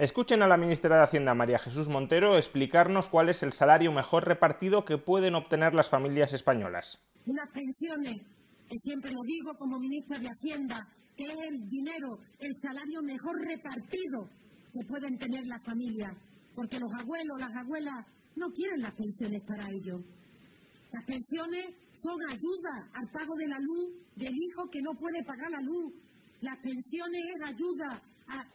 Escuchen a la ministra de Hacienda, María Jesús Montero, explicarnos cuál es el salario mejor repartido que pueden obtener las familias españolas. Unas pensiones, que siempre lo digo como ministra de Hacienda, que es el dinero, el salario mejor repartido que pueden tener las familias. Porque los abuelos, las abuelas, no quieren las pensiones para ellos. Las pensiones son ayuda al pago de la luz del hijo que no puede pagar la luz. Las pensiones es ayuda a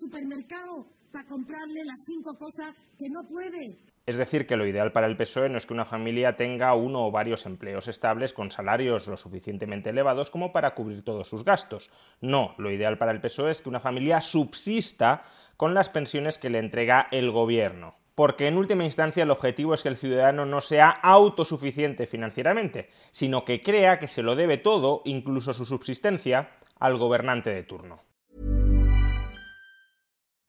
supermercado para comprarle las cinco cosas que no puede. Es decir, que lo ideal para el PSOE no es que una familia tenga uno o varios empleos estables con salarios lo suficientemente elevados como para cubrir todos sus gastos. No, lo ideal para el PSOE es que una familia subsista con las pensiones que le entrega el gobierno. Porque en última instancia el objetivo es que el ciudadano no sea autosuficiente financieramente, sino que crea que se lo debe todo, incluso su subsistencia, al gobernante de turno.